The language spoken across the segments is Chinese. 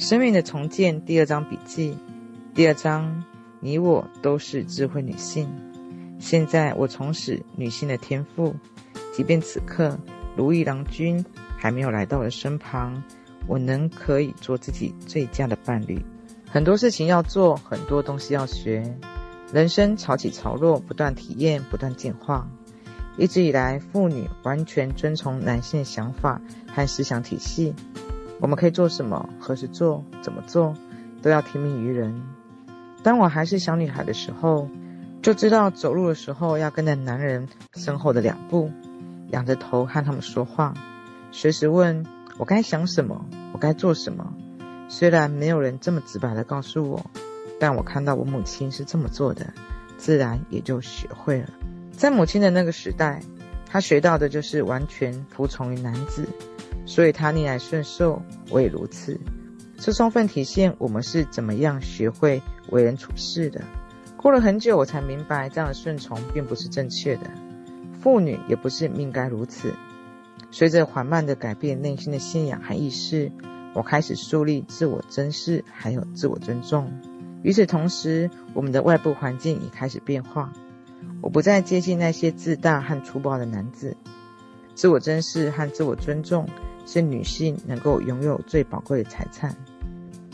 生命的重建第二章笔记，第二章，你我都是智慧女性。现在我重拾女性的天赋，即便此刻如意郎君还没有来到我的身旁，我能可以做自己最佳的伴侣。很多事情要做，很多东西要学，人生潮起潮落，不断体验，不断进化。一直以来，妇女完全遵从男性想法和思想体系。我们可以做什么？何时做？怎么做？都要听命于人。当我还是小女孩的时候，就知道走路的时候要跟在男人身后的两步，仰着头和他们说话，随时问我该想什么，我该做什么。虽然没有人这么直白地告诉我，但我看到我母亲是这么做的，自然也就学会了。在母亲的那个时代，她学到的就是完全服从于男子。所以他逆来顺受，我也如此。这充分体现我们是怎么样学会为人处事的。过了很久，我才明白这样的顺从并不是正确的。妇女也不是命该如此。随着缓慢的改变内心的信仰和意识，我开始树立自我珍视，还有自我尊重。与此同时，我们的外部环境也开始变化。我不再接近那些自大和粗暴的男子。自我珍视和自我尊重。是女性能够拥有最宝贵的财产。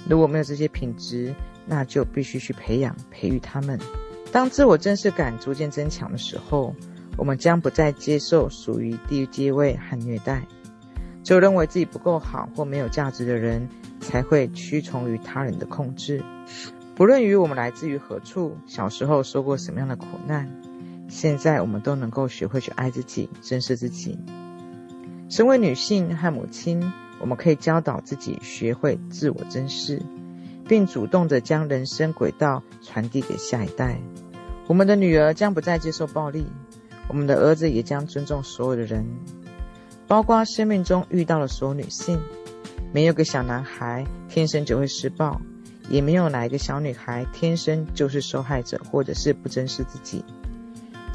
如果没有这些品质，那就必须去培养、培育她们。当自我正视感逐渐增强的时候，我们将不再接受属于低阶位和虐待。只有认为自己不够好或没有价值的人，才会屈从于他人的控制。不论于我们来自于何处，小时候受过什么样的苦难，现在我们都能够学会去爱自己、珍视自己。身为女性和母亲，我们可以教导自己学会自我珍视，并主动地将人生轨道传递给下一代。我们的女儿将不再接受暴力，我们的儿子也将尊重所有的人，包括生命中遇到的所有女性。没有个小男孩天生就会施暴，也没有哪一个小女孩天生就是受害者，或者是不珍视自己。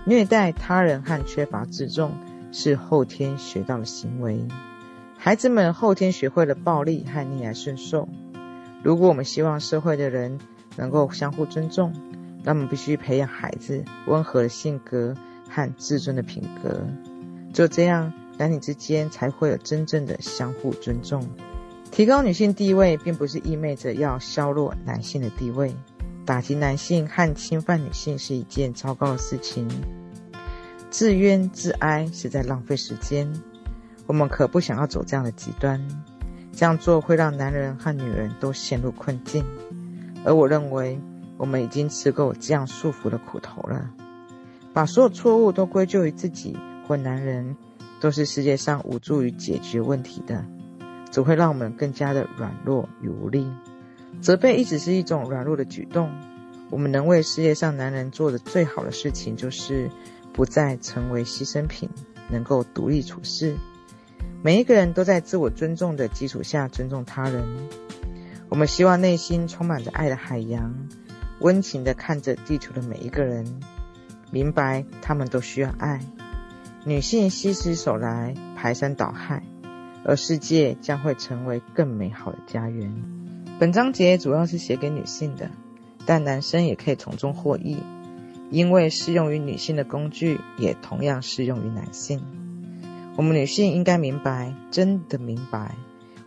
虐待他人和缺乏自重。是后天学到的行为，孩子们后天学会了暴力和逆来顺受。如果我们希望社会的人能够相互尊重，那么必须培养孩子温和的性格和自尊的品格。就这样，男女之间才会有真正的相互尊重。提高女性地位，并不是意味着要削弱男性的地位。打击男性和侵犯女性是一件糟糕的事情。自怨自哀是在浪费时间，我们可不想要走这样的极端，这样做会让男人和女人都陷入困境。而我认为，我们已经吃够这样束缚的苦头了。把所有错误都归咎于自己或男人，都是世界上无助于解决问题的，只会让我们更加的软弱与无力。责备一直是一种软弱的举动。我们能为世界上男人做的最好的事情，就是。不再成为牺牲品，能够独立处事。每一个人都在自我尊重的基础下尊重他人。我们希望内心充满着爱的海洋，温情地看着地球的每一个人，明白他们都需要爱。女性携起手来排山倒海，而世界将会成为更美好的家园。本章节主要是写给女性的，但男生也可以从中获益。因为适用于女性的工具，也同样适用于男性。我们女性应该明白，真的明白，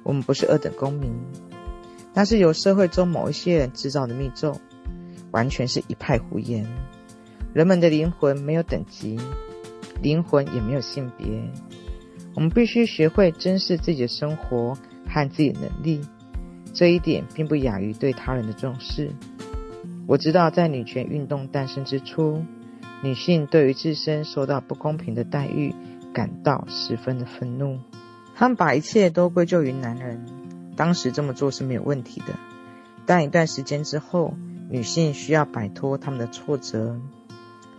我们不是二等公民，那是由社会中某一些人制造的密咒，完全是一派胡言。人们的灵魂没有等级，灵魂也没有性别。我们必须学会珍视自己的生活和自己的能力，这一点并不亚于对他人的重视。我知道，在女权运动诞生之初，女性对于自身受到不公平的待遇感到十分的愤怒。她们把一切都归咎于男人。当时这么做是没有问题的，但一段时间之后，女性需要摆脱他们的挫折，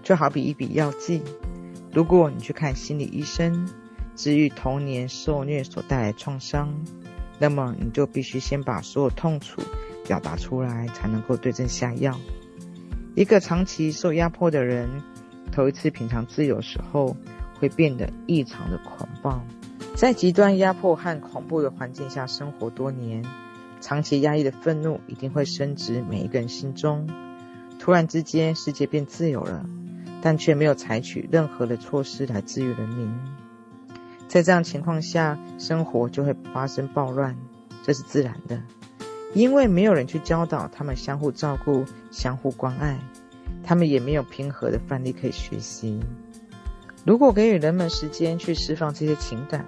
就好比一笔药剂。如果你去看心理医生，治愈童年受虐所带来的创伤，那么你就必须先把所有痛楚。表达出来才能够对症下药。一个长期受压迫的人，头一次品尝自由时候，会变得异常的狂暴。在极端压迫和恐怖的环境下生活多年，长期压抑的愤怒一定会深植每一个人心中。突然之间，世界变自由了，但却没有采取任何的措施来治愈人民。在这样情况下，生活就会发生暴乱，这是自然的，因为没有人去教导他们相互照顾、相互关爱，他们也没有平和的范例可以学习。如果给予人们时间去释放这些情感，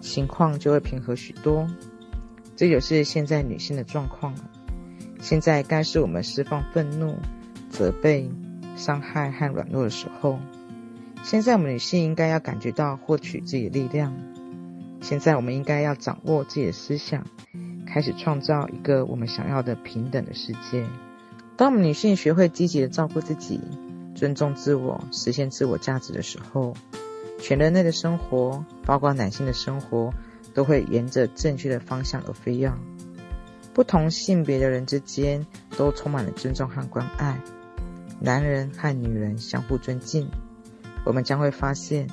情况就会平和许多。这就是现在女性的状况了。现在该是我们释放愤怒、责备、伤害和软弱的时候。现在我们女性应该要感觉到获取自己的力量。现在我们应该要掌握自己的思想，开始创造一个我们想要的平等的世界。当我们女性学会积极的照顾自己，尊重自我，实现自我价值的时候，全人类的生活，包括男性的生活，都会沿着正确的方向而飞跃。不同性别的人之间都充满了尊重和关爱，男人和女人相互尊敬，我们将会发现，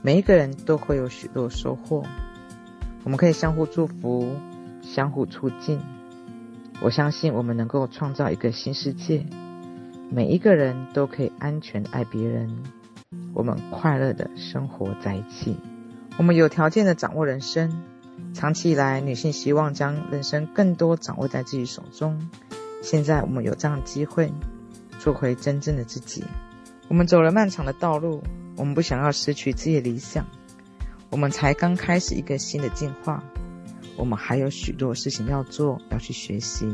每一个人都会有许多收获。我们可以相互祝福，相互促进。我相信我们能够创造一个新世界。每一个人都可以安全爱别人，我们快乐的生活在一起，我们有条件的掌握人生。长期以来，女性希望将人生更多掌握在自己手中。现在我们有这样的机会，做回真正的自己。我们走了漫长的道路，我们不想要失去自己的理想。我们才刚开始一个新的进化，我们还有许多事情要做，要去学习，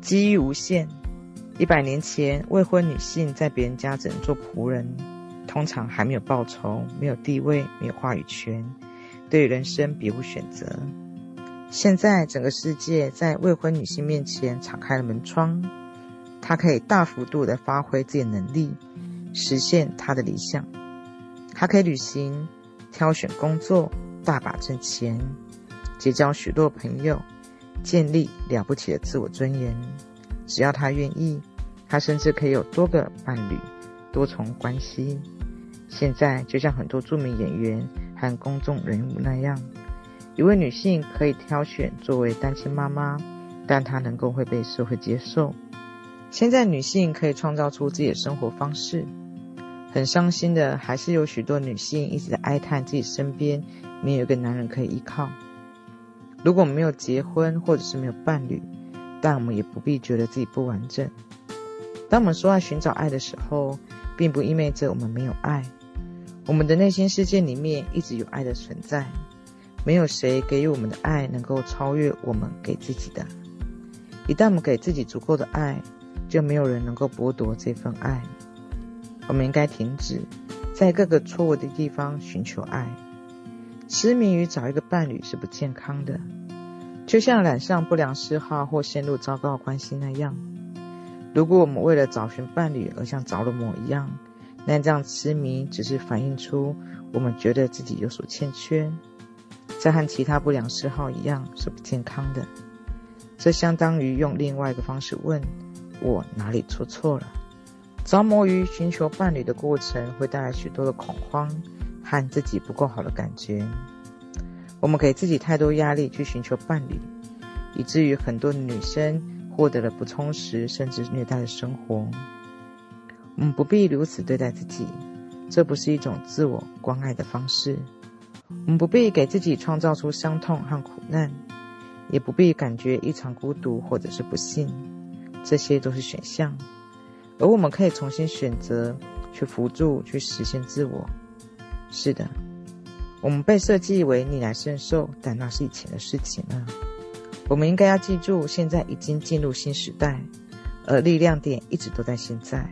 机遇无限。一百年前，未婚女性在别人家只能做仆人，通常还没有报酬，没有地位，没有话语权，对人生别无选择。现在，整个世界在未婚女性面前敞开了门窗，她可以大幅度的发挥自己的能力，实现她的理想。她可以旅行，挑选工作，大把挣钱，结交许多朋友，建立了不起的自我尊严。只要他愿意，他甚至可以有多个伴侣、多重关系。现在就像很多著名演员和公众人物那样，一位女性可以挑选作为单亲妈妈，但她能够会被社会接受。现在女性可以创造出自己的生活方式。很伤心的，还是有许多女性一直在哀叹自己身边没有一个男人可以依靠。如果我们没有结婚，或者是没有伴侣，但我们也不必觉得自己不完整。当我们说要寻找爱的时候，并不意味着我们没有爱。我们的内心世界里面一直有爱的存在。没有谁给予我们的爱能够超越我们给自己的。一旦我们给自己足够的爱，就没有人能够剥夺这份爱。我们应该停止在各个错误的地方寻求爱。痴迷于找一个伴侣是不健康的。就像染上不良嗜好或陷入糟糕关系那样，如果我们为了找寻伴侣而像着了魔一样，那这样痴迷只是反映出我们觉得自己有所欠缺，这和其他不良嗜好一样是不健康的。这相当于用另外一个方式问：我哪里做错了？着魔于寻求伴侣的过程会带来许多的恐慌和自己不够好的感觉。我们给自己太多压力去寻求伴侣，以至于很多女生获得了不充实甚至虐待的生活。我们不必如此对待自己，这不是一种自我关爱的方式。我们不必给自己创造出伤痛和苦难，也不必感觉异常孤独或者是不幸，这些都是选项。而我们可以重新选择，去辅助，去实现自我。是的。我们被设计为逆来顺受，但那是以前的事情了。我们应该要记住，现在已经进入新时代，而力量点一直都在现在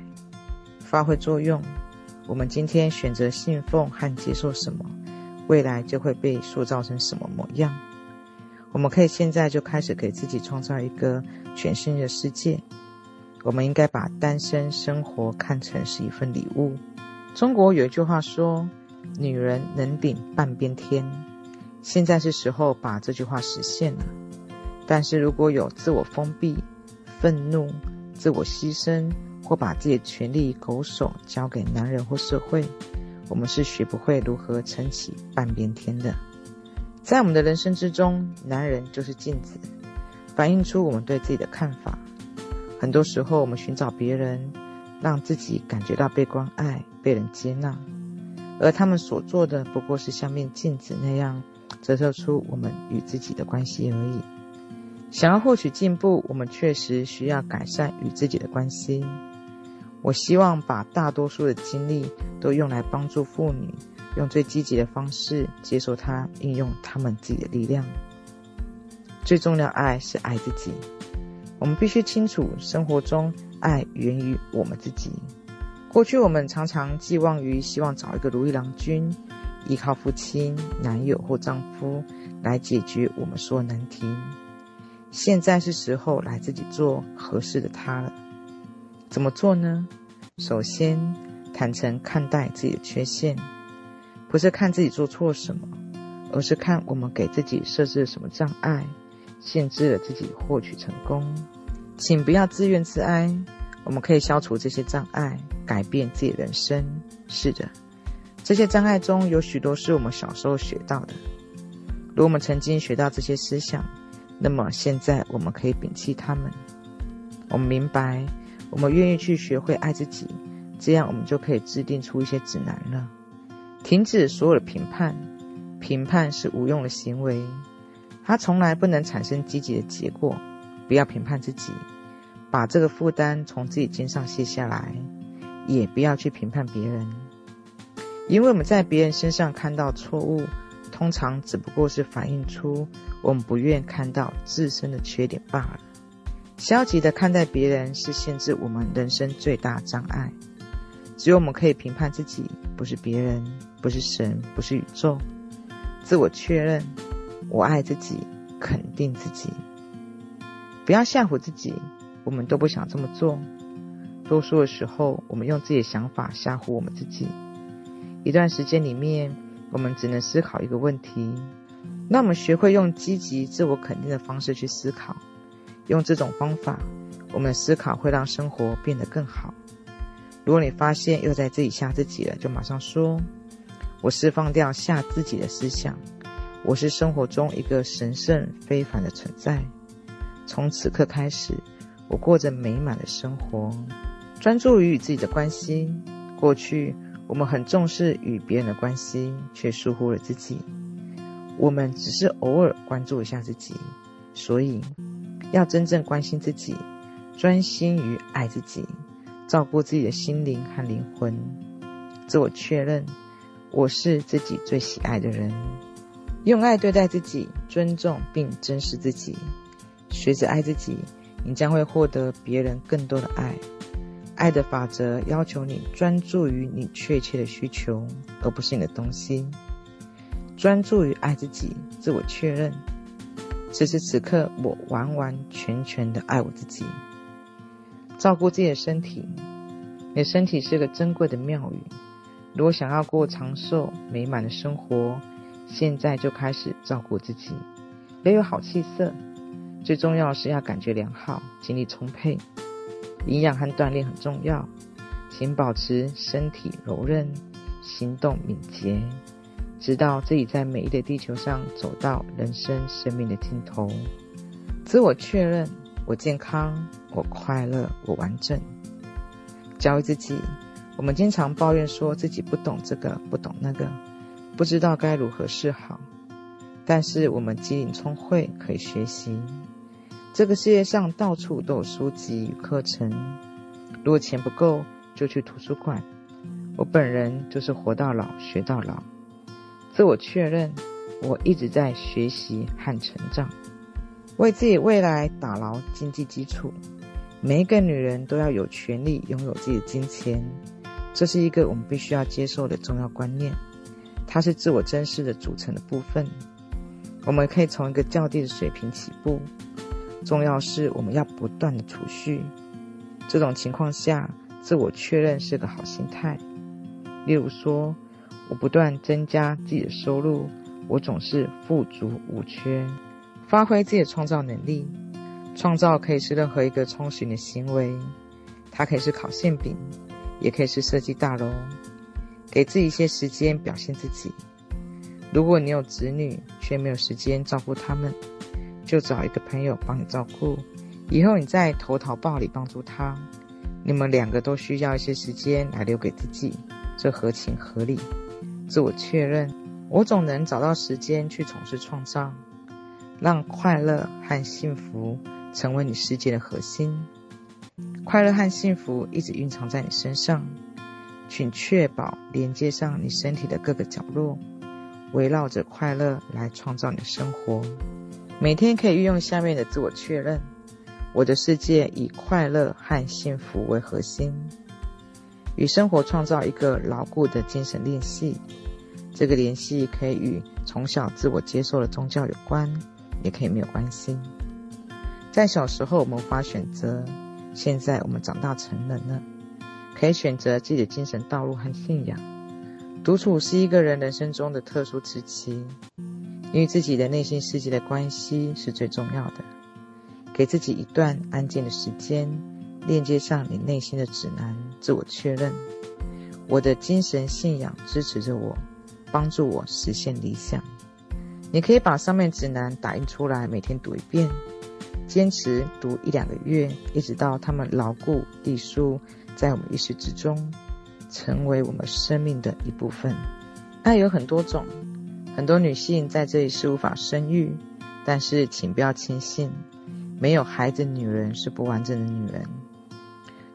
发挥作用。我们今天选择信奉和接受什么，未来就会被塑造成什么模样。我们可以现在就开始给自己创造一个全新的世界。我们应该把单身生活看成是一份礼物。中国有一句话说，女人能顶半边天，现在是时候把这句话实现了。但是如果有自我封闭、愤怒、自我牺牲，或把自己的权利拱手交给男人或社会，我们是学不会如何撑起半边天的。在我们的人生之中，男人就是镜子，反映出我们对自己的看法。很多时候，我们寻找别人，让自己感觉到被关爱、被人接纳，而他们所做的不过是像面镜子那样，折射出我们与自己的关系而已。想要获取进步，我们确实需要改善与自己的关系。我希望把大多数的精力都用来帮助妇女，用最积极的方式接受她，应用她们自己的力量。最重要爱是爱自己。我们必须清楚，生活中爱源于我们自己。过去我们常常寄望于希望找一个如意郎君，依靠父亲、男友或丈夫来解决我们所有难题。现在是时候来自己做合适的他了。怎么做呢？首先，坦诚看待自己的缺陷，不是看自己做错什么，而是看我们给自己设置了什么障碍。限制了自己获取成功，请不要自怨自哀。我们可以消除这些障碍，改变自己人生。是的，这些障碍中有许多是我们小时候学到的。如果我们曾经学到这些思想，那么现在我们可以摒弃它们。我们明白，我们愿意去学会爱自己，这样我们就可以制定出一些指南了。停止所有的评判，评判是无用的行为。它从来不能产生积极的结果。不要评判自己，把这个负担从自己肩上卸下来，也不要去评判别人，因为我们在别人身上看到错误，通常只不过是反映出我们不愿看到自身的缺点罢了。消极的看待别人是限制我们人生最大障碍。只有我们可以评判自己，不是别人，不是神，不是宇宙。自我确认。我爱自己，肯定自己，不要吓唬自己。我们都不想这么做。多数的时候，我们用自己的想法吓唬我们自己。一段时间里面，我们只能思考一个问题。那我们学会用积极、自我肯定的方式去思考。用这种方法，我们的思考会让生活变得更好。如果你发现又在自己吓自己了，就马上说：“我释放掉吓自己的思想。”我是生活中一个神圣非凡的存在。从此刻开始，我过着美满的生活，专注于与自己的关系。过去，我们很重视与别人的关系，却疏忽了自己。我们只是偶尔关注一下自己，所以要真正关心自己，专心于爱自己，照顾自己的心灵和灵魂。自我确认，我是自己最喜爱的人。用爱对待自己，尊重并珍视自己，学着爱自己，你将会获得别人更多的爱。爱的法则要求你专注于你确切的需求，而不是你的东西。专注于爱自己，自我确认。此时此刻，我完完全全的爱我自己。照顾自己的身体，你的身体是个珍贵的庙宇。如果想要过长寿美满的生活，现在就开始照顾自己，要有好气色。最重要是要感觉良好，精力充沛。营养和锻炼很重要，请保持身体柔韧，行动敏捷，直到自己在美丽的地球上走到人生生命的尽头。自我确认：我健康，我快乐，我完整。教育自己，我们经常抱怨说自己不懂这个，不懂那个。不知道该如何是好，但是我们机灵聪慧，可以学习。这个世界上到处都有书籍与课程，如果钱不够，就去图书馆。我本人就是活到老学到老。自我确认，我一直在学习和成长，为自己未来打牢经济基础。每一个女人都要有权利拥有自己的金钱，这是一个我们必须要接受的重要观念。它是自我珍视的组成的部分。我们可以从一个较低的水平起步，重要是我们要不断的储蓄。这种情况下，自我确认是个好心态。例如说，我不断增加自己的收入，我总是富足无缺。发挥自己的创造能力，创造可以是任何一个充实的行为，它可以是烤馅饼，也可以是设计大楼。给自己一些时间表现自己。如果你有子女却没有时间照顾他们，就找一个朋友帮你照顾，以后你在投桃报李帮助他。你们两个都需要一些时间来留给自己，这合情合理。自我确认，我总能找到时间去从事创造，让快乐和幸福成为你世界的核心。快乐和幸福一直蕴藏在你身上，请确保连接上你身体的各个角落，围绕着快乐来创造你的生活。每天可以运用下面的自我确认。我的世界以快乐和幸福为核心，与生活创造一个牢固的精神联系。这个联系可以与从小自我接受的宗教有关，也可以没有关系。在小时候我们无法选择，现在我们长大成人了，可以选择自己的精神道路和信仰。独处是一个人人生中的特殊时期，与自己的内心世界的关系是最重要的。给自己一段安静的时间，链接上你内心的指南，自我确认。我的精神信仰支持着我，帮助我实现理想。你可以把上面指南打印出来，每天读一遍，坚持读一两个月，一直到他们牢固地书在我们意识之中，成为我们生命的一部分。爱有很多种，很多女性在这里是无法生育，但是请不要轻信。没有孩子，女人是不完整的女人。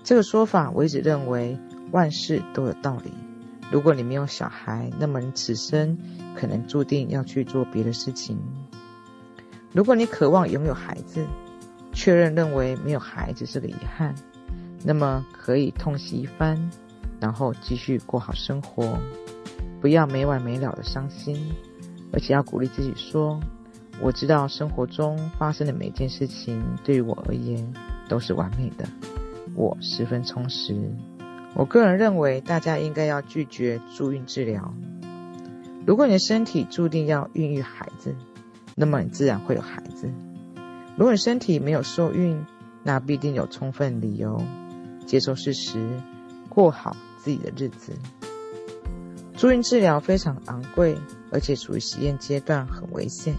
这个说法，我一直认为万事都有道理。如果你没有小孩，那么你此生可能注定要去做别的事情。如果你渴望拥有孩子，确认认为没有孩子是个遗憾，那么可以痛惜一番，然后继续过好生活，不要没完没了的伤心，而且要鼓励自己说。我知道生活中发生的每件事情对于我而言都是完美的，我十分充实。我个人认为大家应该要拒绝助孕治疗。如果你的身体注定要孕育孩子，那么你自然会有孩子。如果你身体没有受孕，那必定有充分理由接受事实，过好自己的日子。助孕治疗非常昂贵，而且处于实验阶段，很危险。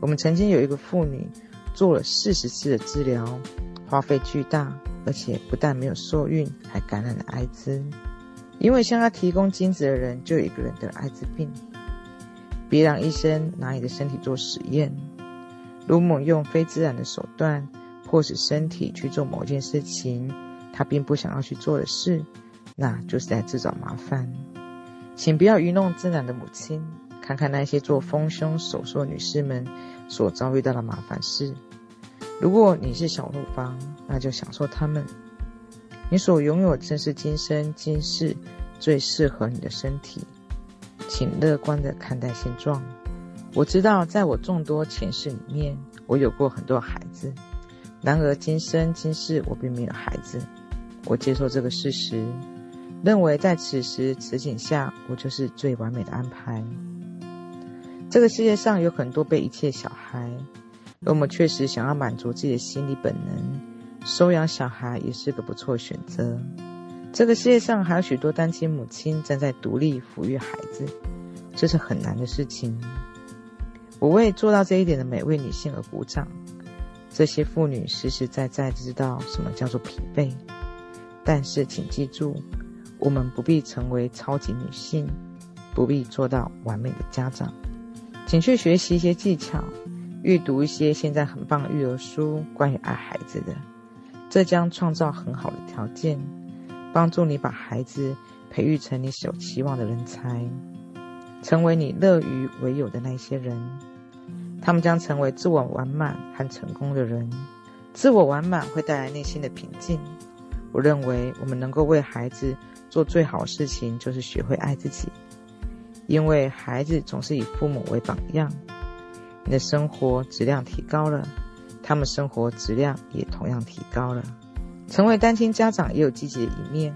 我们曾经有一个妇女做了四十次的治疗，花费巨大，而且不但没有受孕，还感染了艾滋。因为向她提供精子的人就有一个人得了艾滋病。别让医生拿你的身体做实验。如果用非自然的手段迫使身体去做某件事情，他并不想要去做的事，那就是在自找麻烦。请不要愚弄自然的母亲。看看那些做丰胸手术女士们所遭遇到的麻烦事。如果你是小乳房，那就享受他们。你所拥有正是今生今世最适合你的身体。请乐观地看待现状。我知道，在我众多前世里面，我有过很多孩子。然而今生今世，我并没有孩子。我接受这个事实，认为在此时此景下，我就是最完美的安排。这个世界上有很多被遗弃的小孩，而我们确实想要满足自己的心理本能，收养小孩也是个不错的选择。这个世界上还有许多单亲母亲正在独立抚育孩子，这是很难的事情。我为做到这一点的每位女性而鼓掌。这些妇女实实在在知道什么叫做疲惫，但是请记住，我们不必成为超级女性，不必做到完美的家长。请去学习一些技巧，阅读一些现在很棒的育儿书，关于爱孩子的，这将创造很好的条件，帮助你把孩子培育成你所期望的人才，成为你乐于为有的那些人。他们将成为自我完满和成功的人。自我完满会带来内心的平静。我认为我们能够为孩子做最好的事情，就是学会爱自己。因为孩子总是以父母为榜样，你的生活质量提高了，他们生活质量也同样提高了。成为单亲家长也有积极的一面。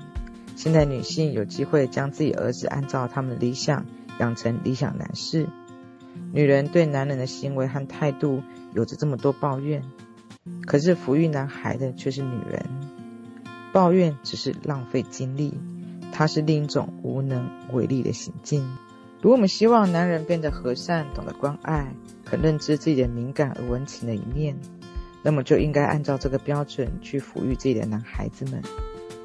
现在女性有机会将自己儿子按照他们的理想养成理想男士。女人对男人的行为和态度有着这么多抱怨，可是抚育男孩的却是女人。抱怨只是浪费精力，它是另一种无能为力的行径。如果我们希望男人变得和善、懂得关爱、肯认知自己的敏感而温情的一面，那么就应该按照这个标准去抚育自己的男孩子们。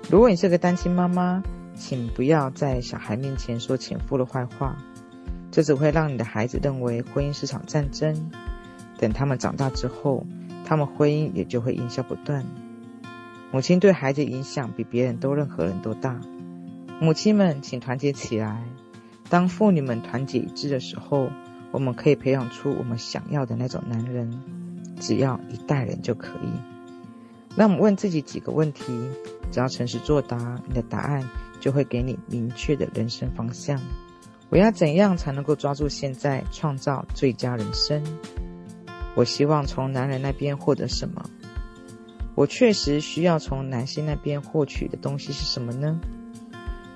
如果你是个单亲妈妈，请不要在小孩面前说前夫的坏话，这只会让你的孩子认为婚姻是场战争。等他们长大之后，他们婚姻也就会音消不断。母亲对孩子影响比别人都任何人都大。母亲们，请团结起来。当妇女们团结一致的时候，我们可以培养出我们想要的那种男人。只要一代人就可以。那我们问自己几个问题，只要诚实作答，你的答案就会给你明确的人生方向。我要怎样才能够抓住现在，创造最佳人生？我希望从男人那边获得什么？我确实需要从男性那边获取的东西是什么呢？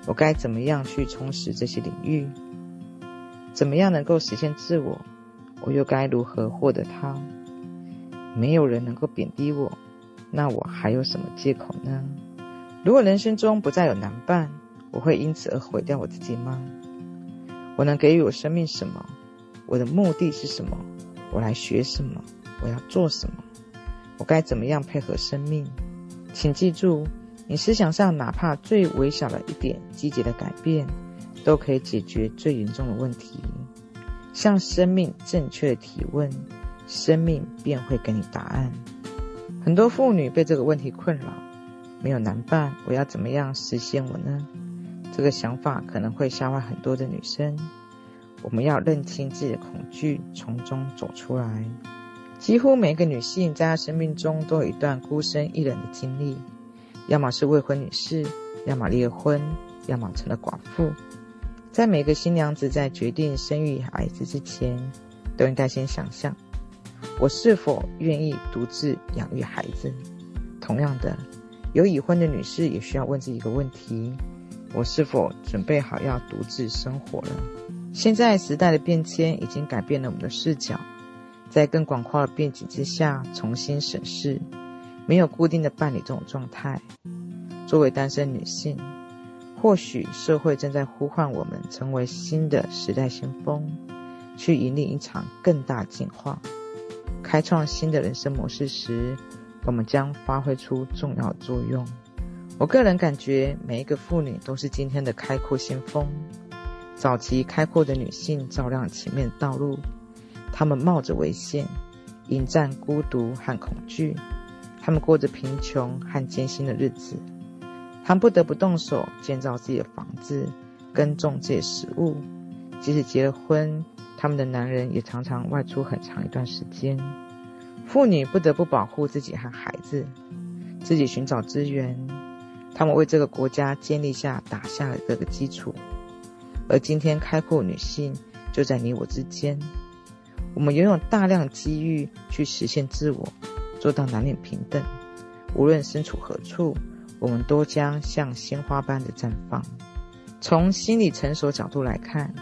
我该怎么样去充实这些领域？怎么样能够实现自我？我又该如何获得它？没有人能够贬低我，那我还有什么借口呢？如果人生中不再有男伴，我会因此而毁掉我自己吗？我能给予我生命什么？我的目的是什么？我来学什么？我要做什么？我该怎么样配合生命？请记住，你思想上哪怕最微小的一点积极的改变，都可以解决最严重的问题。向生命正确的提问，生命便会给你答案。很多妇女被这个问题困扰：没有男伴，我要怎么样实现我呢？这个想法可能会吓坏很多的女生。我们要认清自己的恐惧，从中走出来。几乎每个女性在她生命中都有一段孤身一人的经历，要么是未婚女士，要么离了婚，要么成了寡妇。在每个新娘子在决定生育孩子之前，都应该先想象：我是否愿意独自养育孩子？同样的，有已婚的女士也需要问自己一个问题：我是否准备好要独自生活了？现在时代的变迁已经改变了我们的视角。在更广阔的背景之下，重新审视没有固定的伴侣这种状态。作为单身女性，或许社会正在呼唤我们成为新的时代先锋，去引领一场更大进化，开创新的人生模式时，我们将发挥出重要作用。我个人感觉，每一个妇女都是今天的开阔先锋。早期开阔的女性照亮前面的道路。她们冒着危险，迎战孤独和恐惧。他们过着贫穷和艰辛的日子。他们不得不动手建造自己的房子，耕种自己的食物。即使结了婚，他们的男人也常常外出很长一段时间。妇女不得不保护自己和孩子，自己寻找资源。他们为这个国家建立下、打下了这个基础。而今天，开阔女性就在你我之间。我们拥有大量机遇去实现自我，做到男女平等。无论身处何处，我们都将像鲜花般的绽放。从心理成熟角度来看，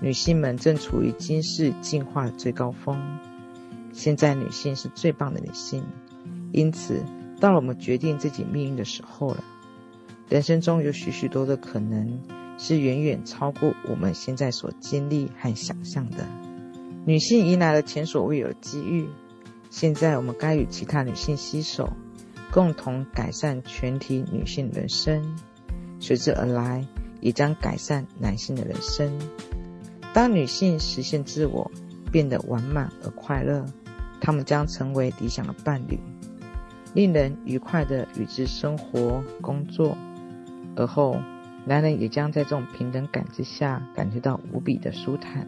女性们正处于今世进化的最高峰。现在女性是最棒的女性，因此到了我们决定自己命运的时候了。人生中有许许多多的可能，是远远超过我们现在所经历和想象的。女性迎来了前所未有的机遇，现在我们该与其他女性携手，共同改善全体女性人生，随之而来也将改善男性的人生。当女性实现自我，变得完满而快乐，她们将成为理想的伴侣，令人愉快地与之生活、工作。而后，男人也将在这种平等感之下，感觉到无比的舒坦。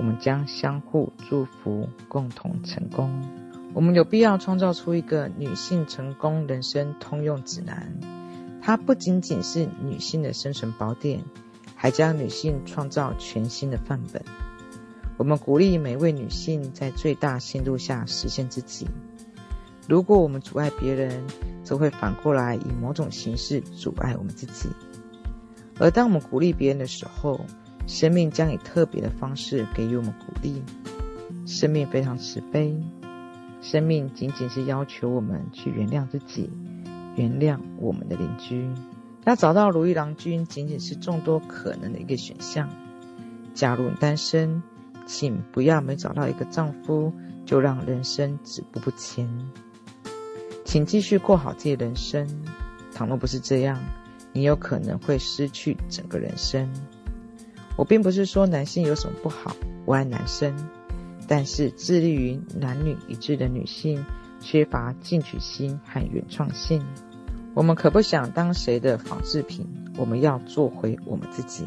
我们将相互祝福，共同成功。我们有必要创造出一个女性成功人生通用指南。它不仅仅是女性的生存宝典，还将女性创造全新的范本。我们鼓励每位女性在最大限度下实现自己。如果我们阻碍别人，则会反过来以某种形式阻碍我们自己。而当我们鼓励别人的时候，生命将以特别的方式给予我们鼓励。生命非常慈悲，生命仅仅是要求我们去原谅自己，原谅我们的邻居。要找到如意郎君，仅仅是众多可能的一个选项。假如你单身，请不要没找到一个丈夫就让人生止步不前。请继续过好自己的人生。倘若不是这样，你有可能会失去整个人生。我并不是说男性有什么不好，我爱男生，但是致力于男女一致的女性缺乏进取心和原创性。我们可不想当谁的仿制品，我们要做回我们自己，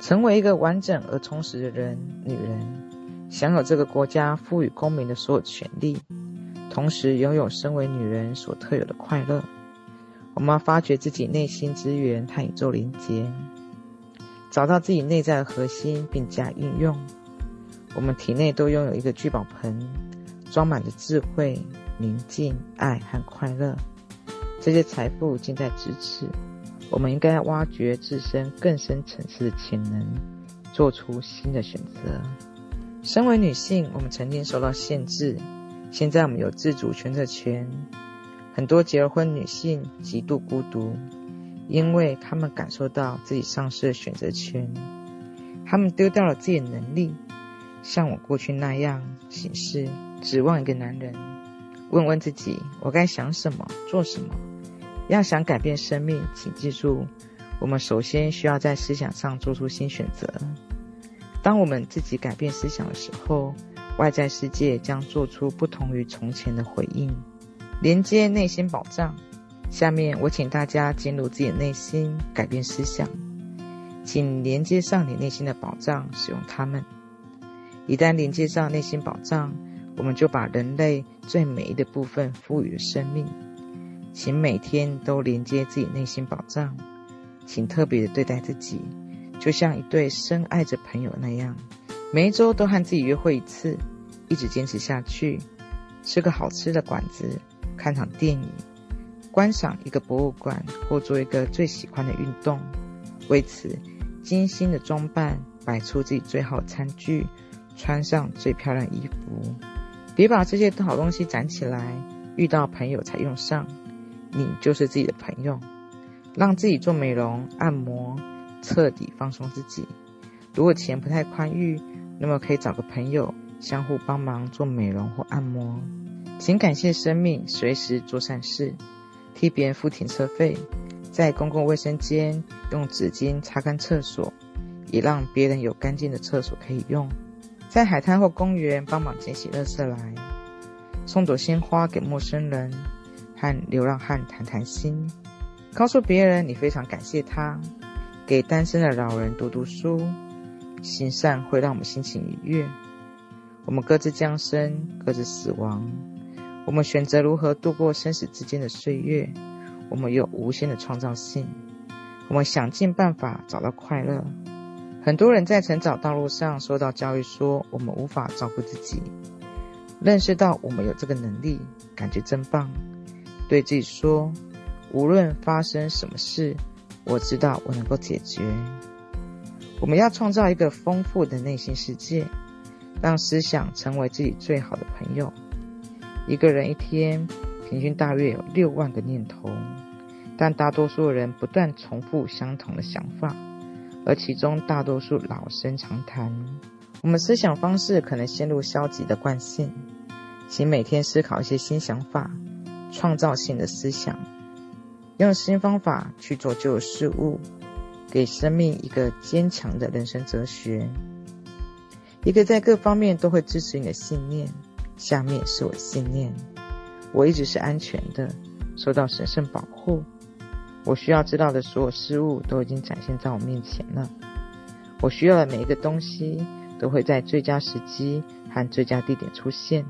成为一个完整而充实的人。女人享有这个国家赋予公民的所有权利，同时拥有身为女人所特有的快乐。我们要发掘自己内心资源和宇宙连接，找到自己内在的核心并加以运用。我们体内都拥有一个聚宝盆，装满着智慧、宁静、爱和快乐。这些财富近在咫尺，我们应该挖掘自身更深层次的潜能，做出新的选择。身为女性，我们曾经受到限制，现在我们有自主选择权。很多结了婚女性极度孤独，因为他们感受到自己丧失了选择权，他们丢掉了自己的能力，像我过去那样行事，指望一个男人。问问自己，我该想什么，做什么？要想改变生命，请记住，我们首先需要在思想上做出新选择。当我们自己改变思想的时候，外在世界将做出不同于从前的回应。连接内心宝藏。下面我请大家进入自己的内心，改变思想。请连接上你内心的宝藏，使用它们。一旦连接上内心宝藏，我们就把人类最美的部分赋予了生命。请每天都连接自己内心宝藏，请特别的对待自己，就像一对深爱着朋友那样，每一周都和自己约会一次，一直坚持下去，吃个好吃的馆子，看场电影，观赏一个博物馆，或做一个最喜欢的运动。为此，精心的装扮，摆出自己最好的餐具，穿上最漂亮衣服。别把这些好东西攒起来，遇到朋友才用上。你就是自己的朋友，让自己做美容、按摩，彻底放松自己。如果钱不太宽裕，那么可以找个朋友相互帮忙做美容或按摩。请感谢生命，随时做善事，替别人付停车费，在公共卫生间用纸巾擦干厕所，也让别人有干净的厕所可以用。在海滩或公园帮忙捡起垃圾来，送朵鲜花给陌生人。和流浪汉谈谈心，告诉别人你非常感谢他，给单身的老人读读书，行善会让我们心情愉悦。我们各自降生，各自死亡，我们选择如何度过生死之间的岁月。我们有无限的创造性，我们想尽办法找到快乐。很多人在成长道路上受到教育说，我们无法照顾自己，认识到我们有这个能力，感觉真棒。对自己说：“无论发生什么事，我知道我能够解决。”我们要创造一个丰富的内心世界，让思想成为自己最好的朋友。一个人一天平均大约有六万个念头，但大多数人不断重复相同的想法，而其中大多数老生常谈。我们思想方式可能陷入消极的惯性，请每天思考一些新想法。创造性的思想，用新方法去做旧事物，给生命一个坚强的人生哲学，一个在各方面都会支持你的信念。下面是我信念：我一直是安全的，受到神圣保护。我需要知道的所有事物都已经展现在我面前了。我需要的每一个东西都会在最佳时机和最佳地点出现。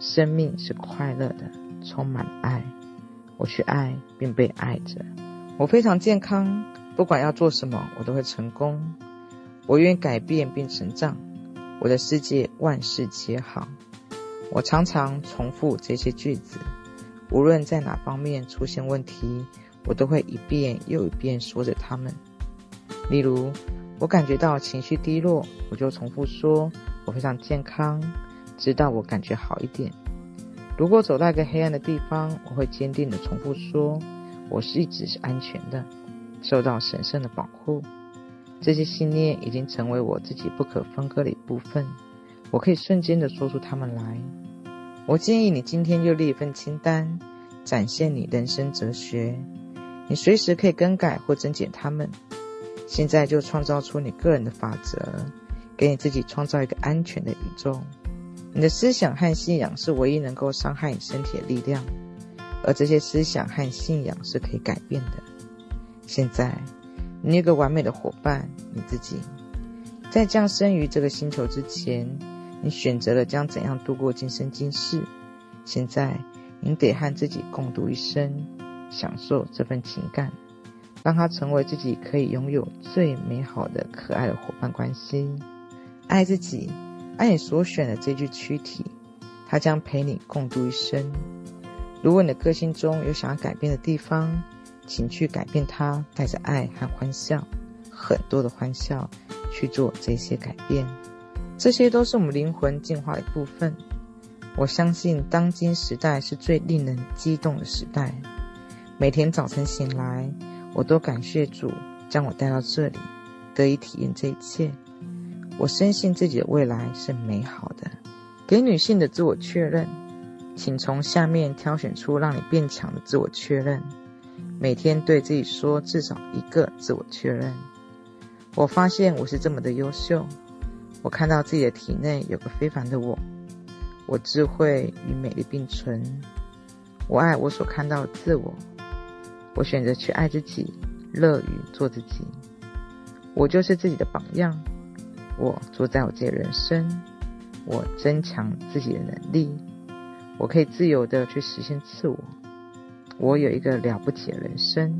生命是快乐的。充满爱，我去爱并被爱着。我非常健康，不管要做什么，我都会成功。我愿意改变并成长，我的世界万事皆好。我常常重复这些句子，无论在哪方面出现问题，我都会一遍又一遍说着它们。例如，我感觉到情绪低落，我就重复说：“我非常健康，直到我感觉好一点。”如果走到一个黑暗的地方，我会坚定地重复说：“我是一直是安全的，受到神圣的保护。”这些信念已经成为我自己不可分割的一部分，我可以瞬间的说出他们来。我建议你今天就列一份清单，展现你人生哲学。你随时可以更改或增减他们。现在就创造出你个人的法则，给你自己创造一个安全的宇宙。你的思想和信仰是唯一能够伤害你身体的力量，而这些思想和信仰是可以改变的。现在，你有个完美的伙伴，你自己。在降生于这个星球之前，你选择了将怎样度过今生今世。现在，你得和自己共度一生。享受这份情感，让它成为自己可以拥有最美好的、可爱的伙伴关系。爱自己，爱你所选的这具躯体，它将陪你共度一生。如果你的个性中有想要改变的地方，请去改变它，带着爱和欢笑，很多的欢笑去做这些改变。这些都是我们灵魂进化的一部分。我相信当今时代是最令人激动的时代。每天早晨醒来，我都感谢主将我带到这里，得以体验这一切。我深信自己的未来是美好的。给女性的自我确认，请从下面挑选出让你变强的自我确认。每天对自己说至少一个自我确认。我发现我是这么的优秀。我看到自己的体内有个非凡的我。我智慧与美丽并存。我爱我所看到的自我。我选择去爱自己，乐于做自己。我就是自己的榜样。我主宰我自己的人生。我增强自己的能力。我可以自由的去实现自我。我有一个了不起的人生。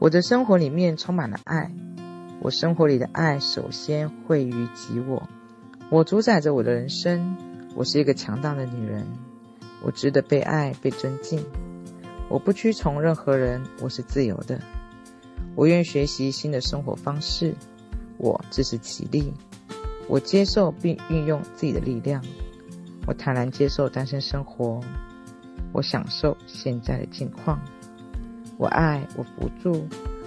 我的生活里面充满了爱。我生活里的爱首先汇于己我。我主宰着我的人生。我是一个强大的女人。我值得被爱，被尊敬。我不屈从任何人，我是自由的。我愿学习新的生活方式，我自食其力。我接受并运用自己的力量。我坦然接受单身生活。我享受现在的境况。我爱，我扶助，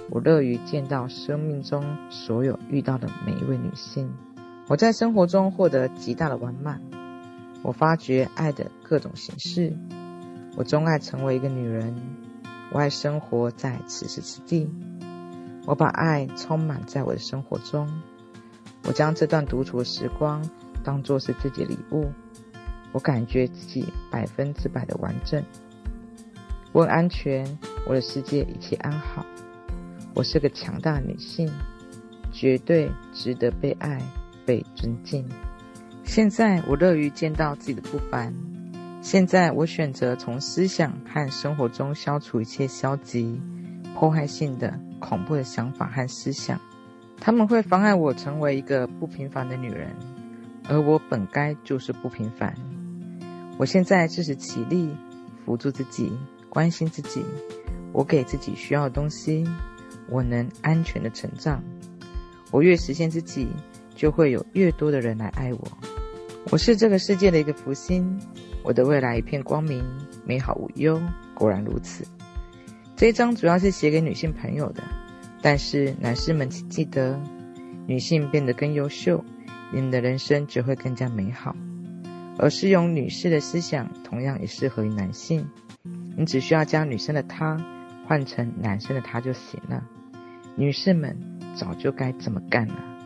我乐于见到生命中所有遇到的每一位女性。我在生活中获得极大的完满。我发掘爱的各种形式。我钟爱成为一个女人，我爱生活在此时此地，我把爱充满在我的生活中，我将这段独处的时光当作是自己的礼物，我感觉自己百分之百的完整，我安全，我的世界一切安好，我是个强大女性，绝对值得被爱、被尊敬。现在我乐于见到自己的不凡。现在我选择从思想和生活中消除一切消极、迫害性的、恐怖的想法和思想，他们会妨碍我成为一个不平凡的女人，而我本该就是不平凡。我现在自食其力，扶助自己，关心自己，我给自己需要的东西，我能安全的成长。我越实现自己，就会有越多的人来爱我。我是这个世界的一个福星。我的未来一片光明，美好无忧。果然如此。这一章主要是写给女性朋友的，但是男士们请记得，女性变得更优秀，你们的人生只会更加美好。而适用女士的思想，同样也适合于男性。你只需要将女生的她换成男生的他就行了。女士们早就该这么干了。